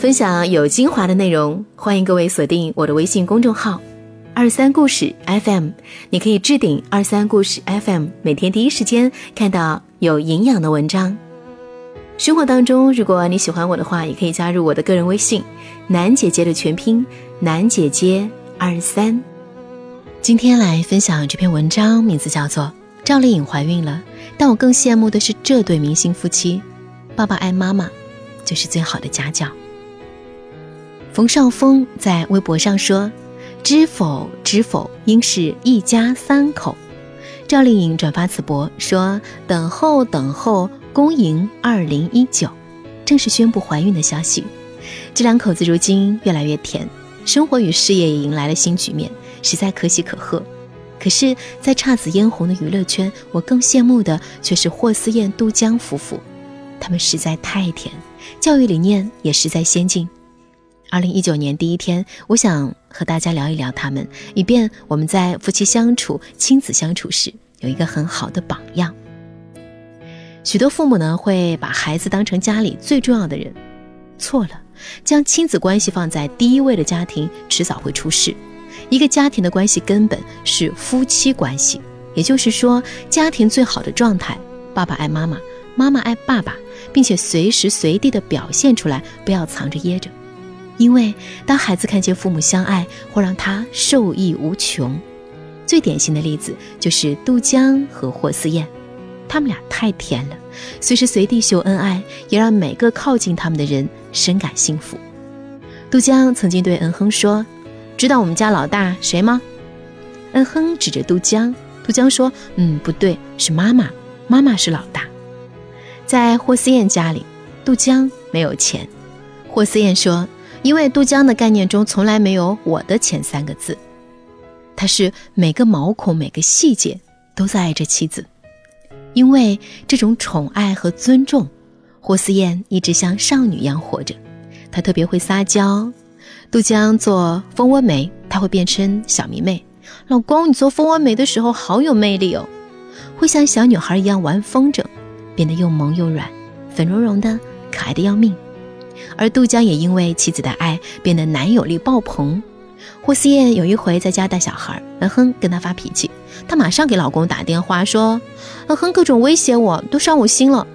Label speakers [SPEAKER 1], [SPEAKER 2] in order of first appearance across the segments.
[SPEAKER 1] 分享有精华的内容，欢迎各位锁定我的微信公众号“二三故事 FM”。你可以置顶“二三故事 FM”，每天第一时间看到有营养的文章。生活当中，如果你喜欢我的话，也可以加入我的个人微信“楠姐姐”的全拼“楠姐姐二三”。今天来分享这篇文章，名字叫做《赵丽颖怀孕了》，但我更羡慕的是这对明星夫妻，爸爸爱妈妈，就是最好的家教。冯绍峰在微博上说：“知否知否，应是一家三口。”赵丽颖转发此博说：“等候等候。”恭迎二零一九，正式宣布怀孕的消息。这两口子如今越来越甜，生活与事业也迎来了新局面，实在可喜可贺。可是，在姹紫嫣红的娱乐圈，我更羡慕的却是霍思燕、杜江夫妇，他们实在太甜，教育理念也实在先进。二零一九年第一天，我想和大家聊一聊他们，以便我们在夫妻相处、亲子相处时有一个很好的榜样。许多父母呢会把孩子当成家里最重要的人，错了。将亲子关系放在第一位的家庭，迟早会出事。一个家庭的关系根本是夫妻关系，也就是说，家庭最好的状态，爸爸爱妈妈，妈妈爱爸爸，并且随时随地的表现出来，不要藏着掖着。因为当孩子看见父母相爱，会让他受益无穷。最典型的例子就是杜江和霍思燕。他们俩太甜了，随时随地秀恩爱，也让每个靠近他们的人深感幸福。杜江曾经对恩亨说：“知道我们家老大谁吗？”恩亨指着杜江，杜江说：“嗯，不对，是妈妈，妈妈是老大。”在霍思燕家里，杜江没有钱。霍思燕说：“因为杜江的概念中从来没有‘我的钱’三个字，他是每个毛孔、每个细节都在爱着妻子。”因为这种宠爱和尊重，霍思燕一直像少女一样活着。她特别会撒娇。杜江做蜂窝煤，她会变成小迷妹。老公，你做蜂窝煤的时候好有魅力哦，会像小女孩一样玩风筝，变得又萌又软，粉茸茸的，可爱的要命。而杜江也因为妻子的爱，变得男友力爆棚。霍思燕有一回在家带小孩，嗯哼，跟他发脾气，她马上给老公打电话说，嗯哼，各种威胁我，都伤我心了。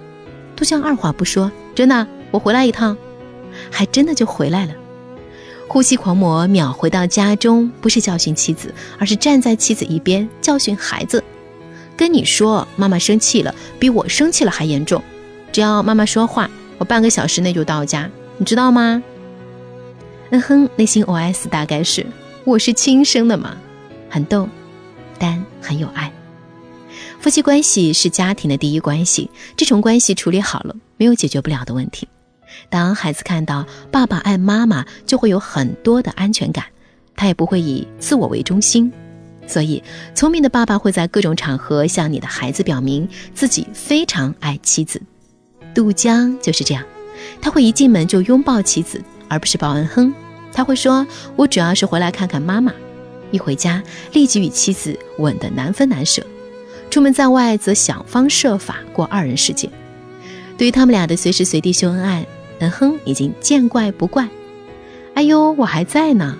[SPEAKER 1] 杜江二话不说，真的，我回来一趟，还真的就回来了。呼吸狂魔秒回到家中，不是教训妻子，而是站在妻子一边教训孩子。跟你说，妈妈生气了，比我生气了还严重。只要妈妈说话，我半个小时内就到家，你知道吗？嗯哼，内心 OS 大概是：我是亲生的嘛，很逗，但很有爱。夫妻关系是家庭的第一关系，这种关系处理好了，没有解决不了的问题。当孩子看到爸爸爱妈妈，就会有很多的安全感，他也不会以自我为中心。所以，聪明的爸爸会在各种场合向你的孩子表明自己非常爱妻子。杜江就是这样，他会一进门就拥抱妻子。而不是报恩哼，他会说：“我主要是回来看看妈妈。”一回家，立即与妻子吻得难分难舍；出门在外，则想方设法过二人世界。对于他们俩的随时随地秀恩爱，恩哼已经见怪不怪。哎呦，我还在呢！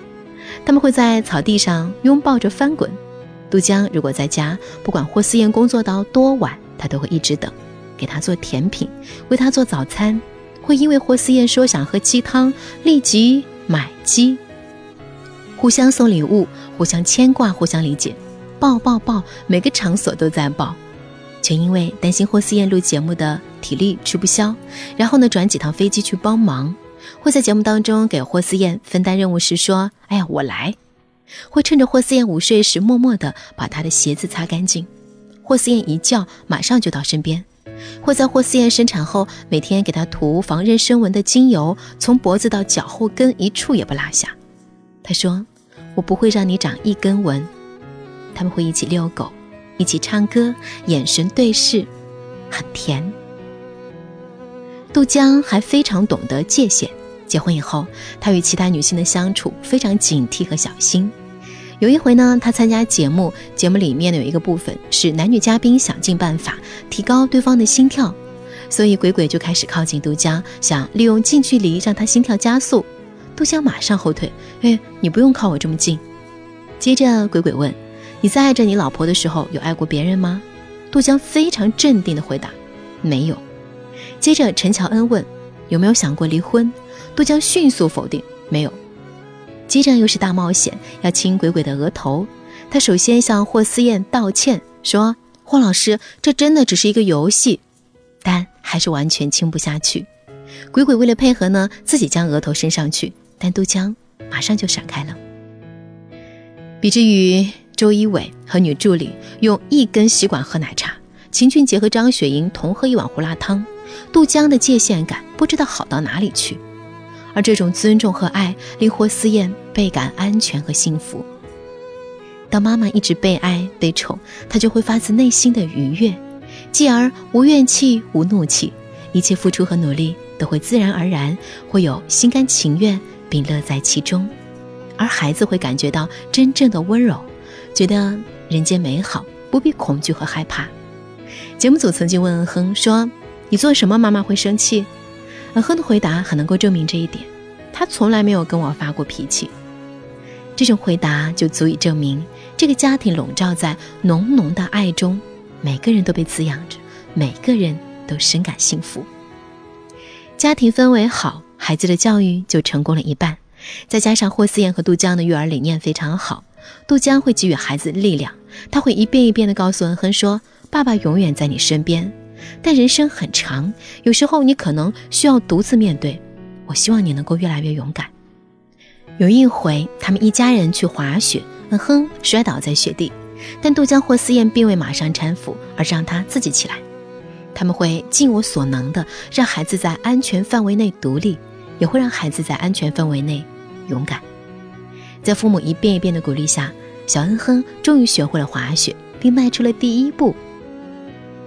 [SPEAKER 1] 他们会在草地上拥抱着翻滚。杜江如果在家，不管霍思燕工作到多晚，他都会一直等，给他做甜品，为他做早餐。会因为霍思燕说想喝鸡汤，立即买鸡。互相送礼物，互相牵挂，互相理解，抱抱抱，每个场所都在抱。全因为担心霍思燕录节目的体力吃不消，然后呢转几趟飞机去帮忙。会在节目当中给霍思燕分担任务时说：“哎呀，我来。”会趁着霍思燕午睡时默默地把她的鞋子擦干净。霍思燕一叫，马上就到身边。会在霍思燕生产后，每天给她涂防妊娠纹的精油，从脖子到脚后跟一处也不落下。他说：“我不会让你长一根纹。”他们会一起遛狗，一起唱歌，眼神对视，很甜。杜江还非常懂得界限。结婚以后，他与其他女性的相处非常警惕和小心。有一回呢，他参加节目，节目里面呢有一个部分是男女嘉宾想尽办法提高对方的心跳。所以鬼鬼就开始靠近杜江，想利用近距离让他心跳加速。杜江马上后退，哎，你不用靠我这么近。接着鬼鬼问：“你在爱着你老婆的时候，有爱过别人吗？”杜江非常镇定地回答：“没有。”接着陈乔恩问：“有没有想过离婚？”杜江迅速否定：“没有。”接着又是大冒险，要亲鬼鬼的额头。他首先向霍思燕道歉，说：“霍老师，这真的只是一个游戏。”但还是完全亲不下去。鬼鬼为了配合呢，自己将额头伸上去，但杜江马上就闪开了。比之于周一伟和女助理用一根吸管喝奶茶，秦俊杰和张雪莹同喝一碗胡辣汤，杜江的界限感不知道好到哪里去。而这种尊重和爱，令霍思燕倍感安全和幸福。当妈妈一直被爱被宠，她就会发自内心的愉悦，继而无怨气无怒气，一切付出和努力都会自然而然，会有心甘情愿并乐在其中。而孩子会感觉到真正的温柔，觉得人间美好，不必恐惧和害怕。节目组曾经问恩亨说：“你做什么妈妈会生气？”恩亨的回答很能够证明这一点。他从来没有跟我发过脾气。这种回答就足以证明，这个家庭笼罩在浓浓的爱中，每个人都被滋养着，每个人都深感幸福。家庭氛围好，孩子的教育就成功了一半。再加上霍思燕和杜江的育儿理念非常好，杜江会给予孩子力量，他会一遍一遍地告诉恩亨说：“爸爸永远在你身边。”但人生很长，有时候你可能需要独自面对。我希望你能够越来越勇敢。有一回，他们一家人去滑雪，嗯哼，摔倒在雪地，但杜江、霍思燕并未马上搀扶，而是让他自己起来。他们会尽我所能的让孩子在安全范围内独立，也会让孩子在安全范围内勇敢。在父母一遍一遍的鼓励下，小恩哼终于学会了滑雪，并迈出了第一步。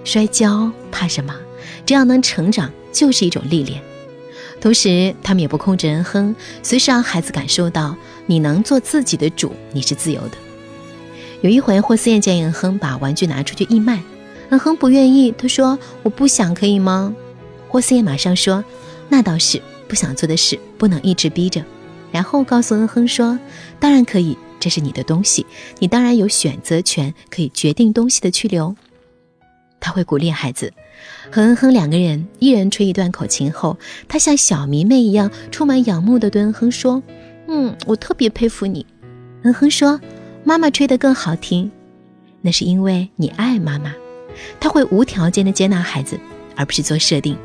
[SPEAKER 1] 摔跤怕什么？只要能成长，就是一种历练。同时，他们也不控制恩亨，随时让孩子感受到你能做自己的主，你是自由的。有一回，霍思燕建议恩亨把玩具拿出去义卖，恩亨不愿意，他说：“我不想，可以吗？”霍思燕马上说：“那倒是，不想做的事不能一直逼着。”然后告诉恩亨说：“当然可以，这是你的东西，你当然有选择权，可以决定东西的去留。”他会鼓励孩子。和恩亨两个人一人吹一段口琴后，他像小迷妹一样充满仰慕的对恩亨说：“嗯，我特别佩服你。”恩亨说：“妈妈吹得更好听，那是因为你爱妈妈。”他会无条件的接纳孩子，而不是做设定。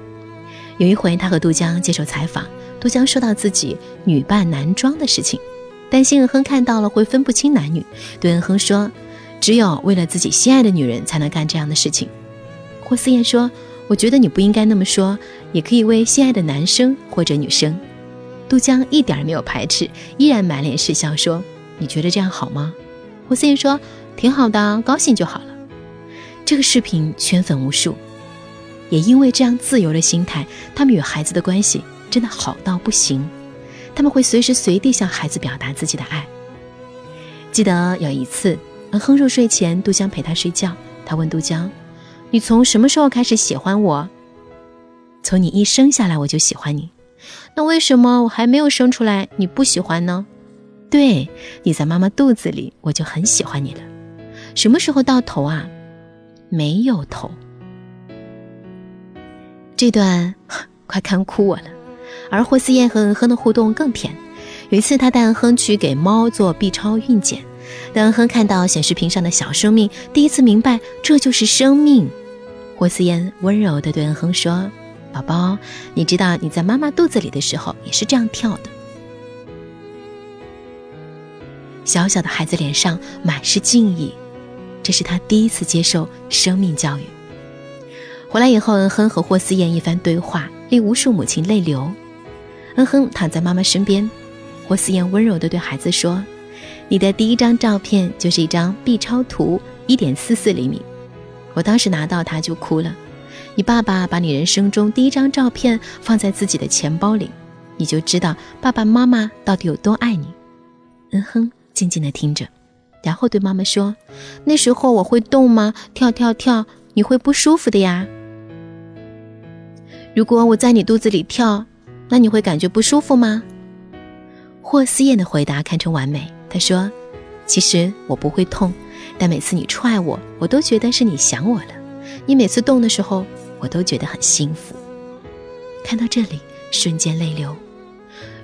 [SPEAKER 1] 有一回，他和杜江接受采访，杜江说到自己女扮男装的事情，担心恩亨看到了会分不清男女，对恩亨说：“只有为了自己心爱的女人才能干这样的事情。”霍思燕说。我觉得你不应该那么说，也可以为心爱的男生或者女生。杜江一点没有排斥，依然满脸是笑说：“你觉得这样好吗？”霍思燕说：“挺好的，高兴就好了。”这个视频圈粉无数，也因为这样自由的心态，他们与孩子的关系真的好到不行。他们会随时随地向孩子表达自己的爱。记得有一次，恩亨入睡前，杜江陪他睡觉，他问杜江。你从什么时候开始喜欢我？从你一生下来我就喜欢你。那为什么我还没有生出来你不喜欢呢？对，你在妈妈肚子里我就很喜欢你了。什么时候到头啊？没有头。这段快看哭我了。而霍思燕和恩亨的互动更甜。有一次，他带恩亨去给猫做 B 超孕检，当恩亨看到显示屏上的小生命，第一次明白这就是生命。霍思燕温柔地对恩亨说：“宝宝，你知道你在妈妈肚子里的时候也是这样跳的。”小小的孩子脸上满是敬意，这是他第一次接受生命教育。回来以后，恩亨和霍思燕一番对话，令无数母亲泪流。恩亨躺在妈妈身边，霍思燕温柔地对孩子说：“你的第一张照片就是一张 B 超图，一点四四厘米。”我当时拿到它就哭了。你爸爸把你人生中第一张照片放在自己的钱包里，你就知道爸爸妈妈到底有多爱你。嗯哼，静静的听着，然后对妈妈说：“那时候我会动吗？跳跳跳，你会不舒服的呀。”如果我在你肚子里跳，那你会感觉不舒服吗？霍思燕的回答堪称完美。她说：“其实我不会痛，但每次你踹我，我都觉得是你想我了。你每次动的时候，我都觉得很幸福。”看到这里，瞬间泪流。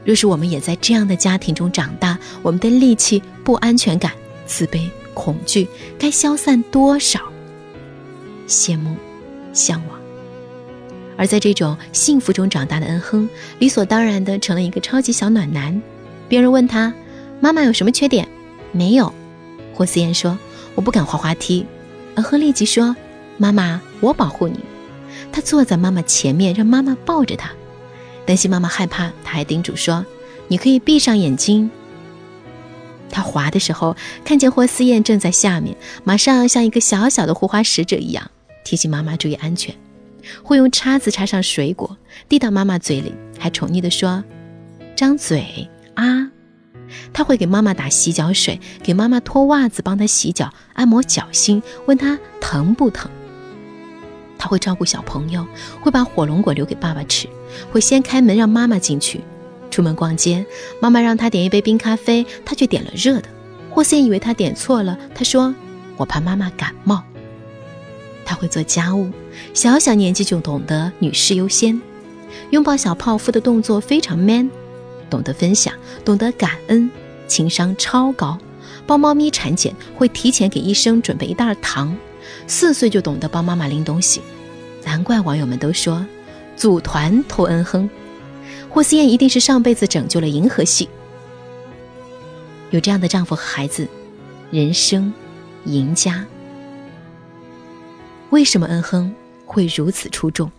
[SPEAKER 1] 若是我们也在这样的家庭中长大，我们的戾气、不安全感、自卑、恐惧该消散多少？羡慕，向往。而在这种幸福中长大的恩亨，理所当然的成了一个超级小暖男。别人问他：“妈妈有什么缺点？”没有。霍思燕说：“我不敢滑滑梯。”而亨立即说：“妈妈，我保护你。”他坐在妈妈前面，让妈妈抱着他。担心妈妈害怕，他还叮嘱说：“你可以闭上眼睛。”他滑的时候，看见霍思燕正在下面，马上像一个小小的护花使者一样，提醒妈妈注意安全。会用叉子插上水果，递到妈妈嘴里，还宠溺地说：“张嘴啊！”他会给妈妈打洗脚水，给妈妈脱袜子，帮她洗脚，按摩脚心，问她疼不疼。他会照顾小朋友，会把火龙果留给爸爸吃，会先开门让妈妈进去。出门逛街，妈妈让他点一杯冰咖啡，他却点了热的。霍先以为他点错了，他说：“我怕妈妈感冒。”他会做家务，小小年纪就懂得女士优先，拥抱小泡芙的动作非常 man，懂得分享，懂得感恩，情商超高。帮猫咪产检会提前给医生准备一袋糖，四岁就懂得帮妈妈拎东西，难怪网友们都说组团偷恩亨。霍思燕一定是上辈子拯救了银河系，有这样的丈夫和孩子，人生赢家。为什么恩亨会如此出众？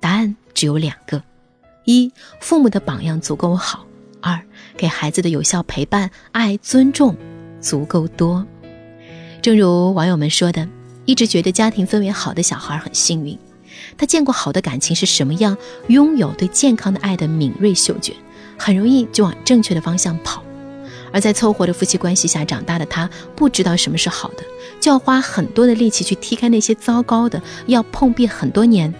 [SPEAKER 1] 答案只有两个：一，父母的榜样足够好；二，给孩子的有效陪伴、爱、尊重足够多。正如网友们说的，一直觉得家庭氛围好的小孩很幸运，他见过好的感情是什么样，拥有对健康的爱的敏锐嗅觉，很容易就往正确的方向跑。而在凑合的夫妻关系下长大的他，不知道什么是好的，就要花很多的力气去踢开那些糟糕的，要碰壁很多年，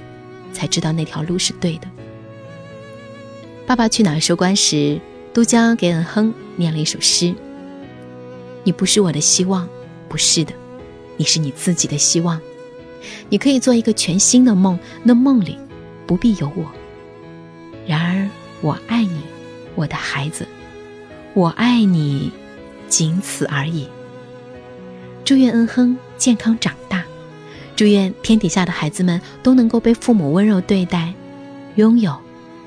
[SPEAKER 1] 才知道那条路是对的。《爸爸去哪儿》收官时，都江给恩亨念了一首诗：“你不是我的希望，不是的，你是你自己的希望。你可以做一个全新的梦，那梦里不必有我。然而，我爱你，我的孩子。”我爱你，仅此而已。祝愿恩亨健康长大，祝愿天底下的孩子们都能够被父母温柔对待，拥有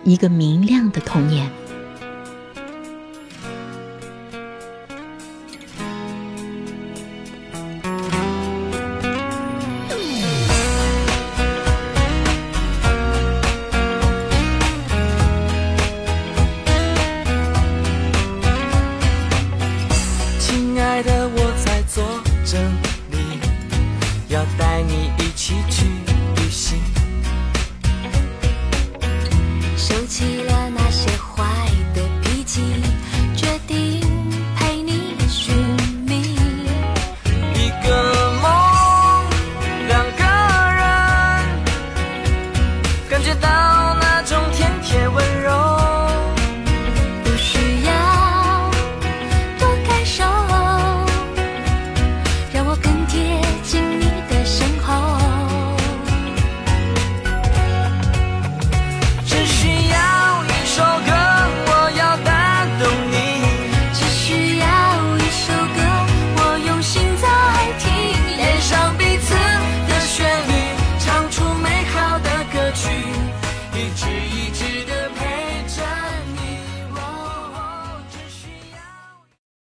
[SPEAKER 1] 一个明亮的童年。